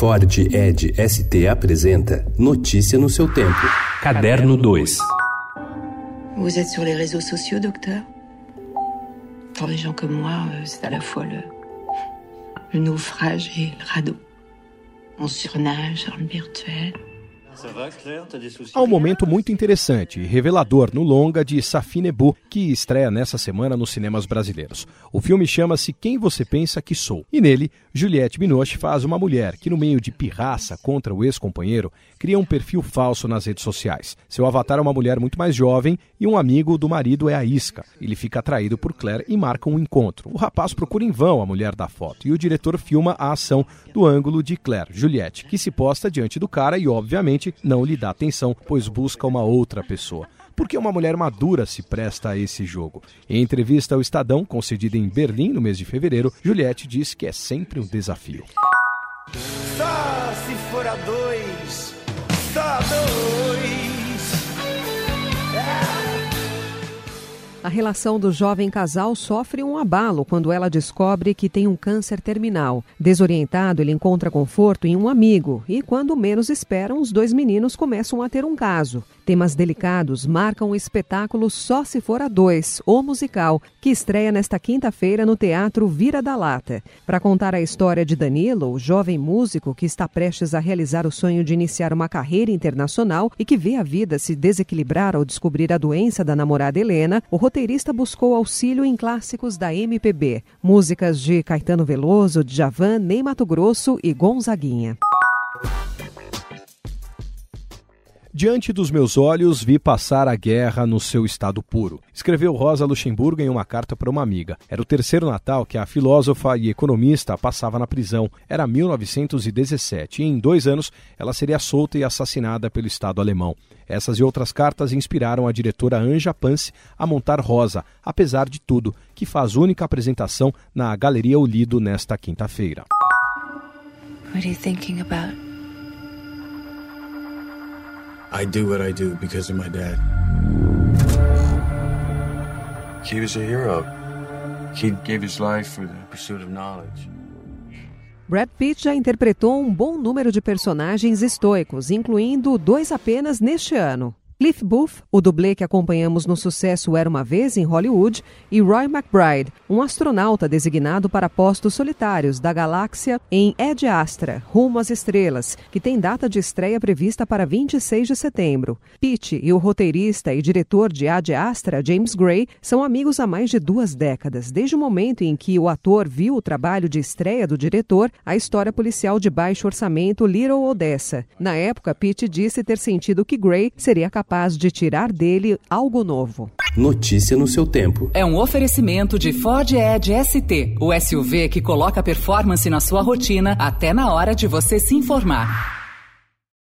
Ford Ed ST apresenta Notícia no seu tempo. Caderno 2. Vous êtes sur les réseaux sociaux, docteur Pour les gens comme moi, euh, c'est à la fois le, le naufrage et le radeau. On surnage dans le virtuel. Há um momento muito interessante e revelador no longa de Safi Nebu, que estreia nessa semana nos cinemas brasileiros. O filme chama-se Quem Você Pensa Que Sou, e nele, Juliette Binoche faz uma mulher que, no meio de pirraça contra o ex-companheiro, cria um perfil falso nas redes sociais. Seu avatar é uma mulher muito mais jovem e um amigo do marido é a Isca. Ele fica atraído por Claire e marca um encontro. O rapaz procura em vão a mulher da foto e o diretor filma a ação do ângulo de Claire, Juliette, que se posta diante do cara e, obviamente, não lhe dá atenção, pois busca uma outra pessoa. Por que uma mulher madura se presta a esse jogo? Em entrevista ao Estadão, concedida em Berlim no mês de fevereiro, Juliette diz que é sempre um desafio. Só se for a dois, só dois. A relação do jovem casal sofre um abalo quando ela descobre que tem um câncer terminal. Desorientado, ele encontra conforto em um amigo e, quando menos esperam, os dois meninos começam a ter um caso. Temas delicados marcam o espetáculo Só Se For a Dois, o musical, que estreia nesta quinta-feira no Teatro Vira da Lata. Para contar a história de Danilo, o jovem músico que está prestes a realizar o sonho de iniciar uma carreira internacional e que vê a vida se desequilibrar ao descobrir a doença da namorada Helena, o roteirista buscou auxílio em clássicos da MPB, músicas de Caetano Veloso, Djavan, Ney Mato Grosso e Gonzaguinha. Diante dos meus olhos, vi passar a guerra no seu estado puro. Escreveu Rosa Luxemburgo em uma carta para uma amiga. Era o terceiro Natal que a filósofa e economista passava na prisão. Era 1917 e em dois anos ela seria solta e assassinada pelo Estado alemão. Essas e outras cartas inspiraram a diretora Anja Pance a montar Rosa, apesar de tudo, que faz única apresentação na Galeria Olido nesta quinta-feira. What are you thinking about? I do what I do because of my dad. He was a hero. He gave his life for the pursuit of knowledge. Brad Pitt já interpretou um bom número de personagens estoicos, incluindo dois apenas neste ano. Cliff Booth, o dublê que acompanhamos no sucesso Era Uma Vez em Hollywood, e Roy McBride, um astronauta designado para postos solitários da galáxia em Ed Astra, rumo às estrelas, que tem data de estreia prevista para 26 de setembro. Pitt e o roteirista e diretor de Ad Astra, James Gray, são amigos há mais de duas décadas, desde o momento em que o ator viu o trabalho de estreia do diretor, a história policial de baixo orçamento Little Odessa. Na época, Pitt disse ter sentido que Gray seria capaz capaz de tirar dele algo novo. Notícia no seu tempo. É um oferecimento de Ford Edge ST, o SUV que coloca performance na sua rotina até na hora de você se informar.